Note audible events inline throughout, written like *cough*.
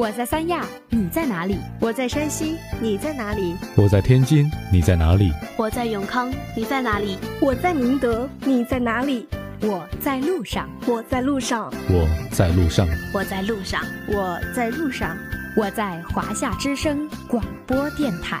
我在三亚，你在哪里？我在山西，你在哪里？我在天津，你在哪里？我在永康，你在哪里？我在宁德，你在哪里？我在路上，我在路上，我在路上，我在路上，我在路上，我在华夏之声广播电台。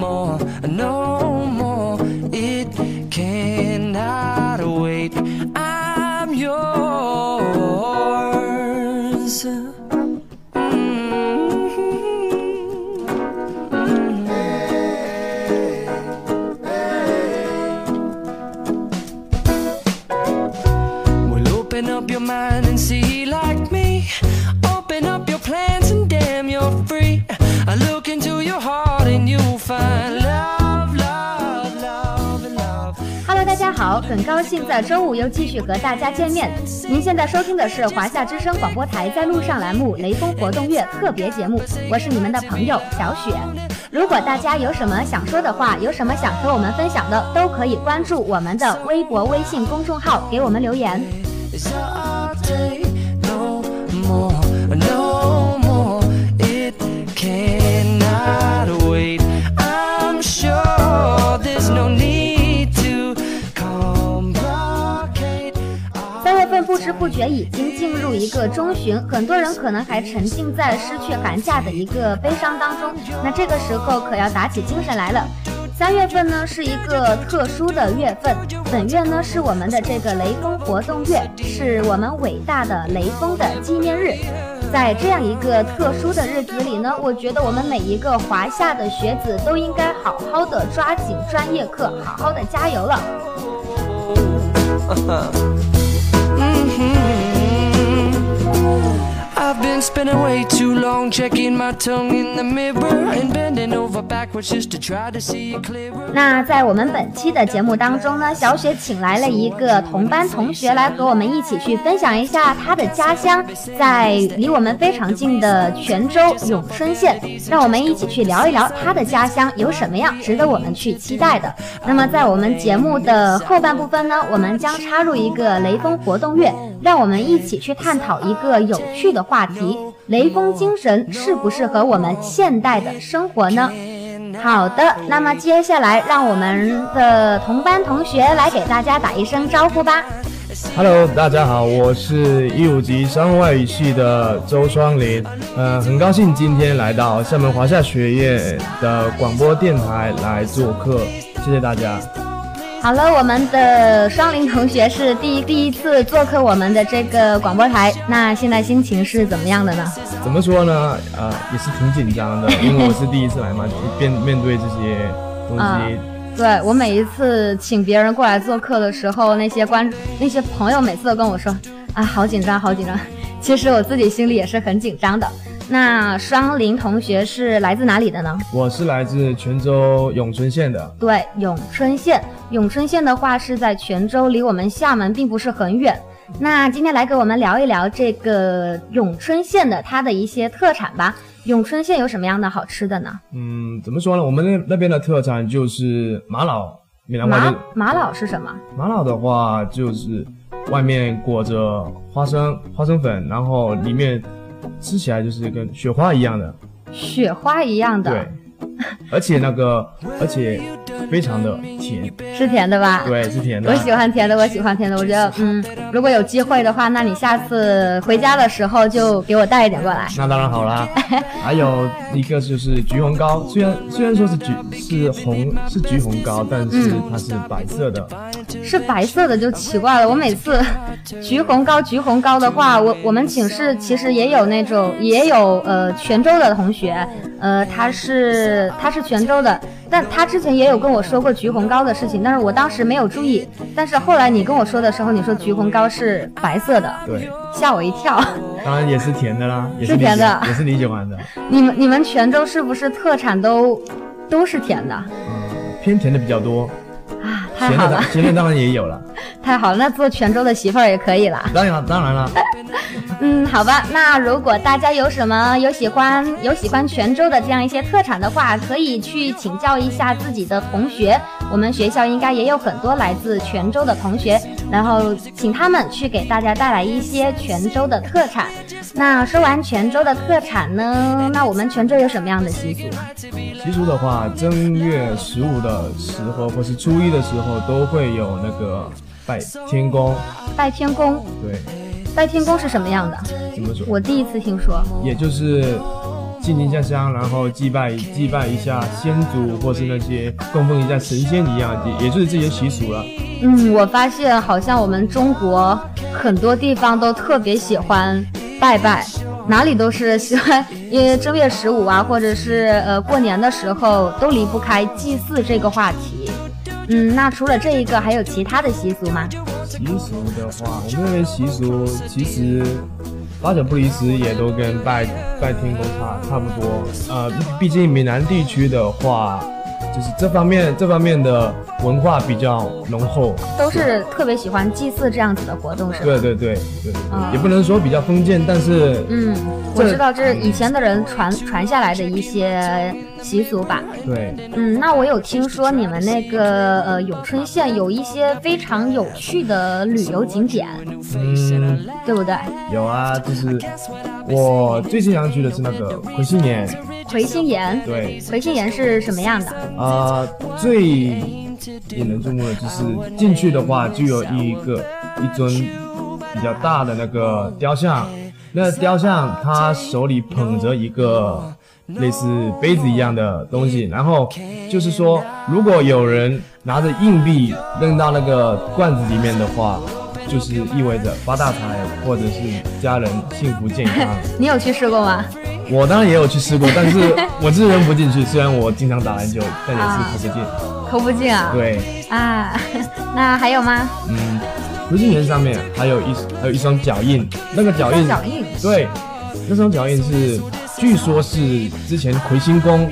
more, no more. It cannot 在周五又继续和大家见面。您现在收听的是华夏之声广播台在路上栏目《雷锋活动月》特别节目，我是你们的朋友小雪。如果大家有什么想说的话，有什么想和我们分享的，都可以关注我们的微博、微信公众号，给我们留言。份不知不觉已经进入一个中旬，很多人可能还沉浸在失去寒假的一个悲伤当中。那这个时候可要打起精神来了。三月份呢是一个特殊的月份，本月呢是我们的这个雷锋活动月，是我们伟大的雷锋的纪念日。在这样一个特殊的日子里呢，我觉得我们每一个华夏的学子都应该好好的抓紧专业课，好好的加油了。*laughs* I've been spending way too long checking my tongue in the mirror and bending over backwards just to try to see it clearer. 那在我们本期的节目当中呢，小雪请来了一个同班同学来和我们一起去分享一下他的家乡，在离我们非常近的泉州永春县，让我们一起去聊一聊他的家乡有什么样值得我们去期待的。那么在我们节目的后半部分呢，我们将插入一个雷锋活动月，让我们一起去探讨一个有趣的话题：雷锋精神适不适合我们现代的生活呢？好的，那么接下来让我们的同班同学来给大家打一声招呼吧。Hello，大家好，我是一五级商务外语系的周双林，呃，很高兴今天来到厦门华夏学院的广播电台来做客，谢谢大家。好了，我们的双林同学是第一第一次做客我们的这个广播台，那现在心情是怎么样的呢？怎么说呢？呃，也是挺紧张的，*laughs* 因为我是第一次来嘛，面面对这些东啊西，对我每一次请别人过来做客的时候，那些观那些朋友每次都跟我说啊，好紧张，好紧张。其实我自己心里也是很紧张的。那双林同学是来自哪里的呢？我是来自泉州永春县的。对，永春县。永春县的话是在泉州，离我们厦门并不是很远。那今天来给我们聊一聊这个永春县的它的一些特产吧。永春县有什么样的好吃的呢？嗯，怎么说呢？我们那那边的特产就是玛瑙，闽南话玛就玛瑙是什么？玛瑙的话，就是外面裹着花生花生粉，然后里面吃起来就是跟雪花一样的，雪花一样的。对，*laughs* 而且那个而且非常的甜，是甜的吧？对，是甜的。我喜欢甜的，我喜欢甜的。我觉得，嗯，如果有机会的话，那你下次回家的时候就给我带一点过来。那当然好啦。*laughs* 还有一个就是橘红糕，虽然虽然说是橘是红是橘红糕，但是它是白色的，是白色的就奇怪了。我每次橘红糕橘红糕的话，我我们寝室其实也有那种也有呃泉州的同学，呃他是他是泉州的，但他之前也有跟我说过橘红糕的事情，但是我当时没有注意。但是后来你跟我说的时候，你说橘红糕是白色的，对，吓我一跳。当然也是甜的啦，也是甜的也是你喜欢的。*laughs* 你们你们泉州是不是特产都都是甜的？嗯，偏甜的比较多。啊，太好了，咸的当然也有了。*laughs* 太好了，那做泉州的媳妇儿也可以了。当然了，当然了。嗯，好吧，那如果大家有什么有喜欢有喜欢泉州的这样一些特产的话，可以去请教一下自己的同学。我们学校应该也有很多来自泉州的同学，然后请他们去给大家带来一些泉州的特产。那说完泉州的特产呢，那我们泉州有什么样的习俗？习俗的话，正月十五的时候或是初一的时候，都会有那个拜天公。拜天公？对。拜天公是什么样的？怎么说？我第一次听说。也就是。进进下香，然后祭拜祭拜一下先祖，或是那些供奉一下神仙一样，也也就是这些习俗了。嗯，我发现好像我们中国很多地方都特别喜欢拜拜，哪里都是喜欢，因为正月十五啊，或者是呃过年的时候都离不开祭祀这个话题。嗯，那除了这一个，还有其他的习俗吗？习俗的话，我们那边习俗其实。八九不离十，也都跟拜拜天公差差不多。呃，毕竟闽南地区的话，就是这方面这方面的文化比较浓厚，都是特别喜欢祭祀这样子的活动，是吧？对对对对，也不能说比较封建，但是嗯，我知道这是以前的人传传下来的一些。习俗吧，对，嗯，那我有听说你们那个呃永春县有一些非常有趣的旅游景点，嗯，对不对？有啊，就是我最经常去的是那个魁星岩。魁星岩，对，魁星岩是什么样的？啊，最引人注目的就是进去的话，就有一个一尊比较大的那个雕像，那雕像他手里捧着一个。类似杯子一样的东西，然后就是说，如果有人拿着硬币扔到那个罐子里面的话，就是意味着发大财，或者是家人幸福健康。*laughs* 你有去试过吗？我当然也有去试过，但是 *laughs* 我是扔不进去。虽然我经常打篮球，但也是投不进。投不进啊？对。啊，*laughs* 那还有吗？嗯，不是人上面还有一还有一双脚印，那个脚印，脚印，对，那双脚印是。据说是之前魁星宫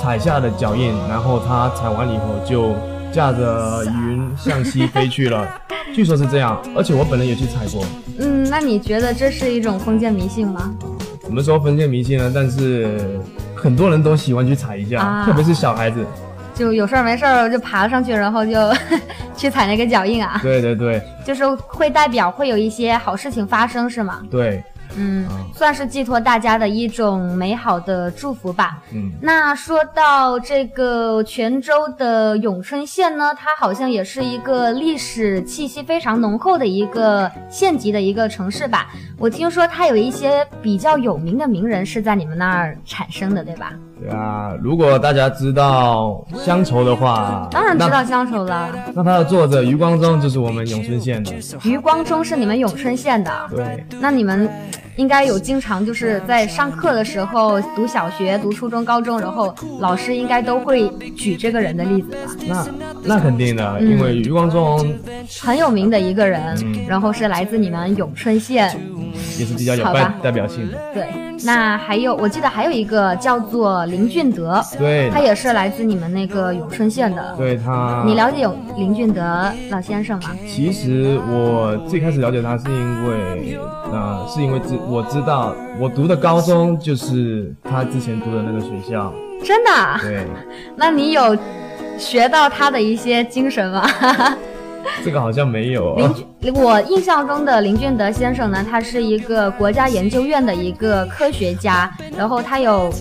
踩下的脚印，然后他踩完以后就驾着云向西飞去了。*laughs* 据说是这样，而且我本人也去踩过。嗯，那你觉得这是一种封建迷信吗？怎么说封建迷信呢？但是很多人都喜欢去踩一下，特别是小孩子，就有事儿没事儿就爬上去，然后就 *laughs* 去踩那个脚印啊。对对对，就是会代表会有一些好事情发生，是吗？对。嗯，算是寄托大家的一种美好的祝福吧。嗯，那说到这个泉州的永春县呢，它好像也是一个历史气息非常浓厚的一个县级的一个城市吧。我听说它有一些比较有名的名人是在你们那儿产生的，对吧？对啊，如果大家知道乡愁的话，当然知道乡愁了。那它的作者余光中就是我们永春县的。余光中是你们永春县的。对。那你们应该有经常就是在上课的时候读小学、读初中、高中，然后老师应该都会举这个人的例子吧？那那肯定的，因为余光中很有名的一个人，然后是来自你们永春县。也是比较有代代表性的。对，那还有，我记得还有一个叫做林俊德，对，他也是来自你们那个永春县的。对他，你了解有林俊德老先生吗？其实我最开始了解他是因为，呃，是因为知我知道我读的高中就是他之前读的那个学校。真的？对。*laughs* 那你有学到他的一些精神吗？*laughs* 这个好像没有。林，我印象中的林俊德先生呢，他是一个国家研究院的一个科学家，然后他有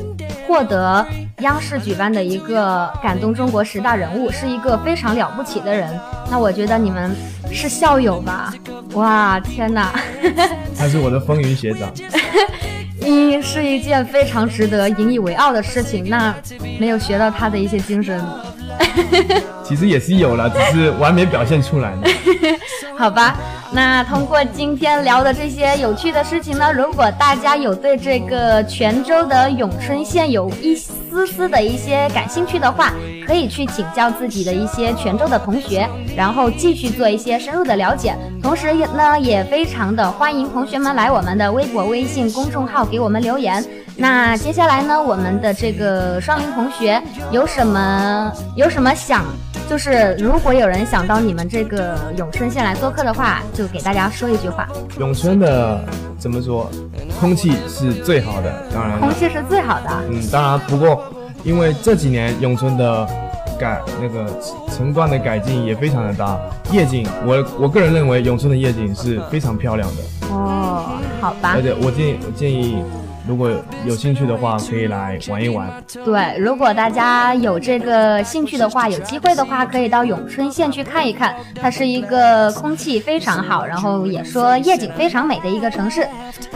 获得央视举办的一个感动中国十大人物，是一个非常了不起的人。那我觉得你们是校友吧？哇，天哪！*laughs* 他是我的风云学长。*laughs* 嗯是一件非常值得引以为傲的事情。那没有学到他的一些精神，其实也是有了，只是我还没表现出来呢。*laughs* 好吧。那通过今天聊的这些有趣的事情呢，如果大家有对这个泉州的永春县有一丝丝的一些感兴趣的话，可以去请教自己的一些泉州的同学，然后继续做一些深入的了解。同时呢，也非常的欢迎同学们来我们的微博、微信公众号给我们留言。那接下来呢，我们的这个双林同学有什么有什么想？就是如果有人想到你们这个永春县来做客的话，就给大家说一句话：永春的怎么说？空气是最好的，当然。空气是最好的。嗯，当然。不过，因为这几年永春的改那个城段的改进也非常的大，夜景，我我个人认为永春的夜景是非常漂亮的。哦，好吧。而且我建议，我建议。如果有兴趣的话，可以来玩一玩。对，如果大家有这个兴趣的话，有机会的话，可以到永春县去看一看。它是一个空气非常好，然后也说夜景非常美的一个城市。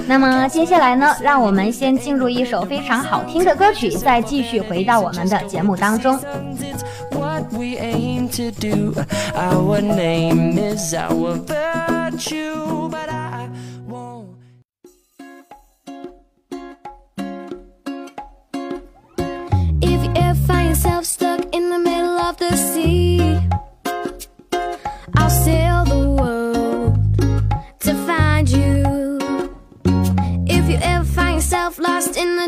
那么接下来呢，让我们先进入一首非常好听的歌曲，再继续回到我们的节目当中。lost in the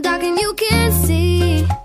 dark and you can't see.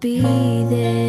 be there.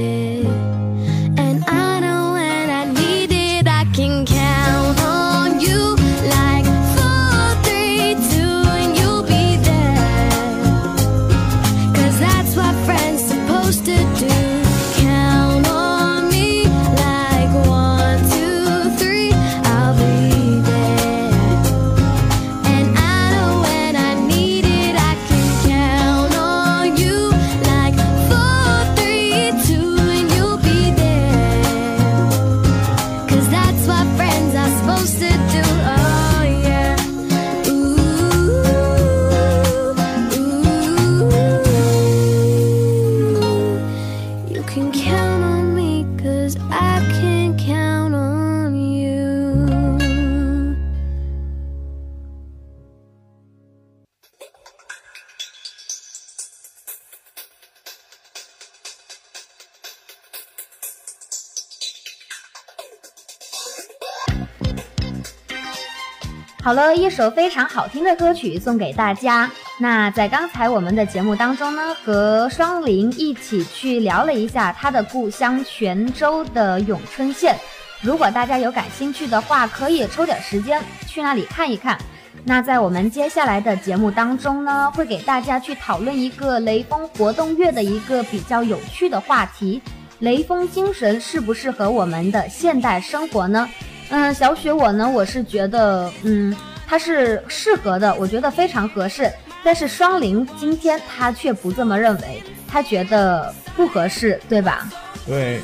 好了，一首非常好听的歌曲送给大家。那在刚才我们的节目当中呢，和双林一起去聊了一下他的故乡泉州的永春县。如果大家有感兴趣的话，可以抽点时间去那里看一看。那在我们接下来的节目当中呢，会给大家去讨论一个雷锋活动月的一个比较有趣的话题：雷锋精神适不适合我们的现代生活呢？嗯，小雪我呢，我是觉得，嗯，他是适合的，我觉得非常合适。但是双林今天他却不这么认为，他觉得不合适，对吧？对。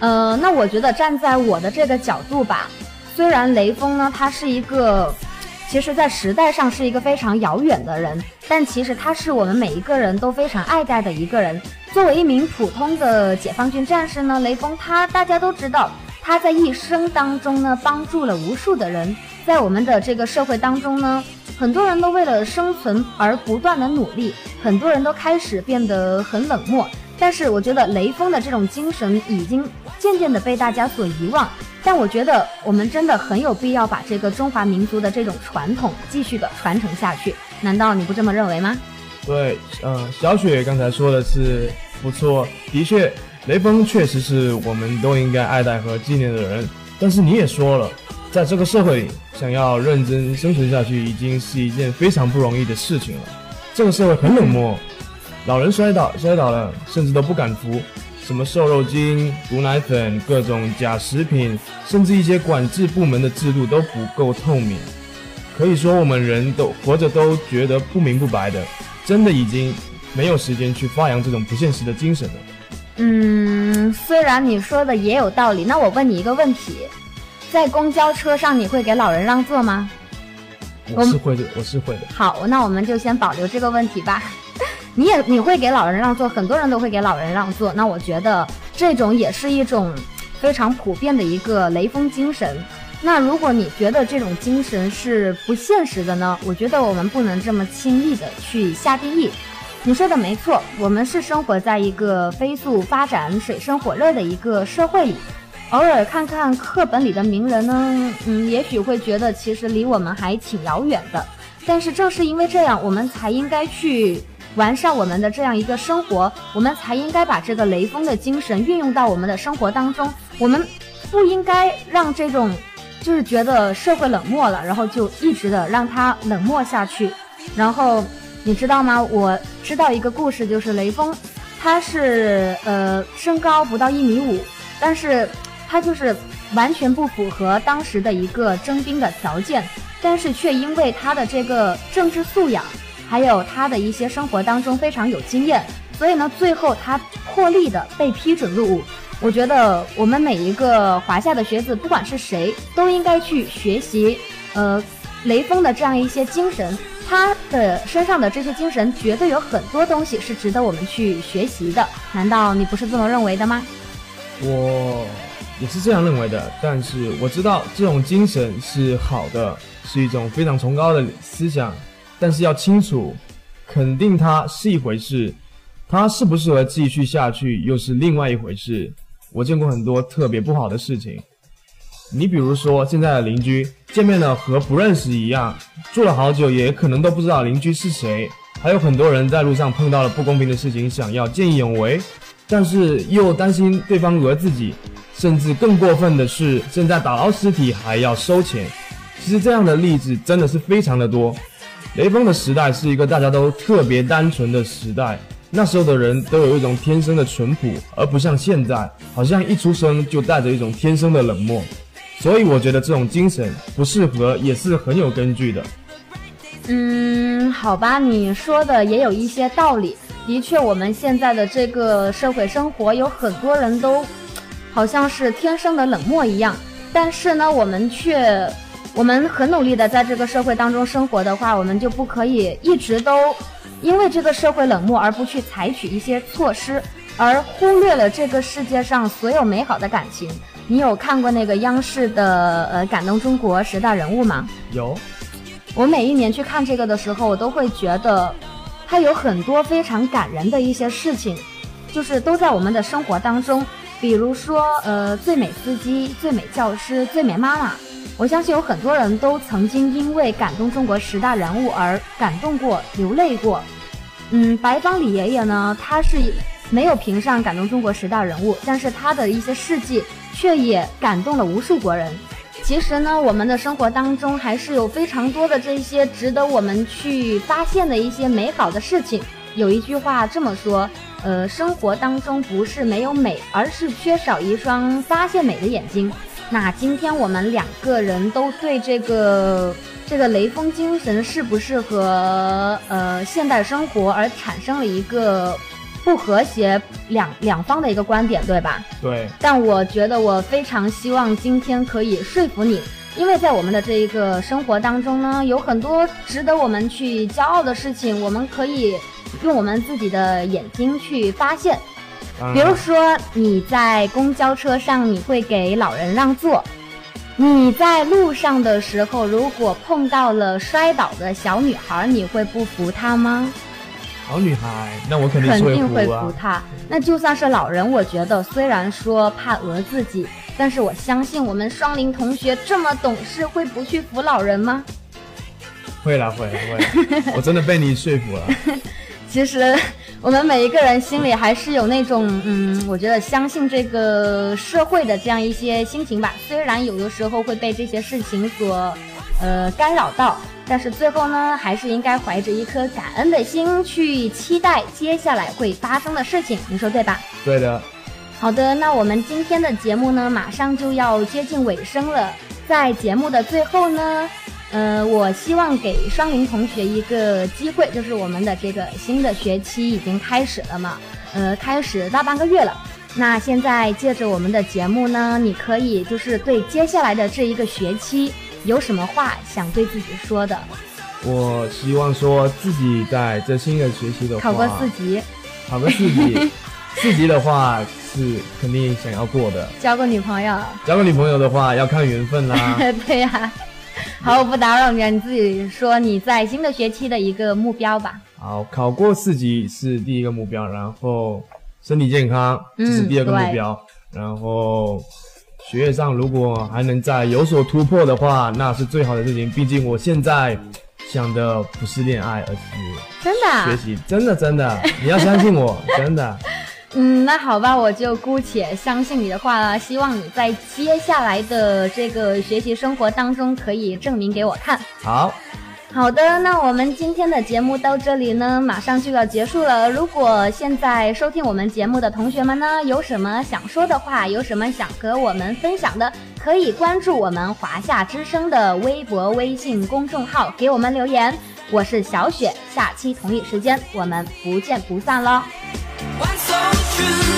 呃，那我觉得站在我的这个角度吧，虽然雷锋呢，他是一个，其实在时代上是一个非常遥远的人，但其实他是我们每一个人都非常爱戴的一个人。作为一名普通的解放军战士呢，雷锋他大家都知道。他在一生当中呢，帮助了无数的人。在我们的这个社会当中呢，很多人都为了生存而不断的努力，很多人都开始变得很冷漠。但是我觉得雷锋的这种精神已经渐渐的被大家所遗忘。但我觉得我们真的很有必要把这个中华民族的这种传统继续的传承下去。难道你不这么认为吗？对，嗯，小雪刚才说的是不错，的确。雷锋确实是我们都应该爱戴和纪念的人，但是你也说了，在这个社会里，想要认真生存下去，已经是一件非常不容易的事情了。这个社会很冷漠，老人摔倒摔倒了，甚至都不敢扶。什么瘦肉精、毒奶粉、各种假食品，甚至一些管制部门的制度都不够透明。可以说，我们人都活着都觉得不明不白的，真的已经没有时间去发扬这种不现实的精神了。嗯，虽然你说的也有道理，那我问你一个问题，在公交车上你会给老人让座吗？我是会的，我是会的。好，那我们就先保留这个问题吧。*laughs* 你也你会给老人让座，很多人都会给老人让座。那我觉得这种也是一种非常普遍的一个雷锋精神。那如果你觉得这种精神是不现实的呢？我觉得我们不能这么轻易的去下定义。你说的没错，我们是生活在一个飞速发展、水深火热的一个社会里。偶尔看看课本里的名人呢，嗯，也许会觉得其实离我们还挺遥远的。但是正是因为这样，我们才应该去完善我们的这样一个生活，我们才应该把这个雷锋的精神运用到我们的生活当中。我们不应该让这种就是觉得社会冷漠了，然后就一直的让它冷漠下去，然后。你知道吗？我知道一个故事，就是雷锋，他是呃身高不到一米五，但是他就是完全不符合当时的一个征兵的条件，但是却因为他的这个政治素养，还有他的一些生活当中非常有经验，所以呢，最后他破例的被批准入伍。我觉得我们每一个华夏的学子，不管是谁，都应该去学习，呃，雷锋的这样一些精神。他的身上的这些精神，绝对有很多东西是值得我们去学习的。难道你不是这么认为的吗？我也是这样认为的，但是我知道这种精神是好的，是一种非常崇高的思想。但是要清楚，肯定它是一回事，它适不适合继续下去又是另外一回事。我见过很多特别不好的事情。你比如说，现在的邻居见面了和不认识一样，住了好久也可能都不知道邻居是谁。还有很多人在路上碰到了不公平的事情，想要见义勇为，但是又担心对方讹自己，甚至更过分的是，现在打捞尸体还要收钱。其实这样的例子真的是非常的多。雷锋的时代是一个大家都特别单纯的时代，那时候的人都有一种天生的淳朴，而不像现在，好像一出生就带着一种天生的冷漠。所以我觉得这种精神不适合也是很有根据的。嗯，好吧，你说的也有一些道理。的确，我们现在的这个社会生活有很多人都好像是天生的冷漠一样。但是呢，我们却我们很努力的在这个社会当中生活的话，我们就不可以一直都因为这个社会冷漠而不去采取一些措施，而忽略了这个世界上所有美好的感情。你有看过那个央视的呃感动中国十大人物吗？有。我每一年去看这个的时候，我都会觉得，它有很多非常感人的一些事情，就是都在我们的生活当中。比如说，呃，最美司机、最美教师、最美妈妈，我相信有很多人都曾经因为感动中国十大人物而感动过、流泪过。嗯，白方李爷爷呢，他是没有评上感动中国十大人物，但是他的一些事迹却也感动了无数国人。其实呢，我们的生活当中还是有非常多的这些值得我们去发现的一些美好的事情。有一句话这么说，呃，生活当中不是没有美，而是缺少一双发现美的眼睛。那今天我们两个人都对这个这个雷锋精神适不适合呃现代生活而产生了一个不和谐两两方的一个观点，对吧？对，但我觉得我非常希望今天可以说服你，因为在我们的这一个生活当中呢，有很多值得我们去骄傲的事情，我们可以用我们自己的眼睛去发现。比如说你在公交车上，你会给老人让座；你在路上的时候，如果碰到了摔倒的小女孩，你会不扶她吗？好女孩，那我肯定是肯定会扶。她。那就算是老人，我觉得虽然说怕讹自己，但是我相信我们双林同学这么懂事，会不去扶老人吗？会啦会啦会啦，*laughs* 我真的被你说服了。*laughs* 其实我们每一个人心里还是有那种，嗯，我觉得相信这个社会的这样一些心情吧。虽然有的时候会被这些事情所，呃，干扰到，但是最后呢，还是应该怀着一颗感恩的心去期待接下来会发生的事情。你说对吧？对的，好的，那我们今天的节目呢，马上就要接近尾声了。在节目的最后呢，呃，我希望给双林同学一个机会，就是我们的这个新的学期已经开始了嘛，呃，开始大半个月了。那现在借着我们的节目呢，你可以就是对接下来的这一个学期有什么话想对自己说的？我希望说自己在这新的学期的话，考过四级，考个四级，*laughs* 四级的话是肯定想要过的。交个女朋友。交个女朋友的话要看缘分啦。*laughs* 对呀、好，我不打扰你了，你自己说你在新的学期的一个目标吧。好，考过四级是第一个目标，然后身体健康这是嗯第二个目标，然后学业上如果还能再有所突破的话，那是最好的事情。毕竟我现在想的不是恋爱，而是真的啊、学习，真的真的，你要相信我，*laughs* 真的。嗯，那好吧，我就姑且相信你的话了。希望你在接下来的这个学习生活当中可以证明给我看。好，好的，那我们今天的节目到这里呢，马上就要结束了。如果现在收听我们节目的同学们呢，有什么想说的话，有什么想和我们分享的，可以关注我们华夏之声的微博、微信公众号，给我们留言。我是小雪，下期同一时间我们不见不散喽。One, so true.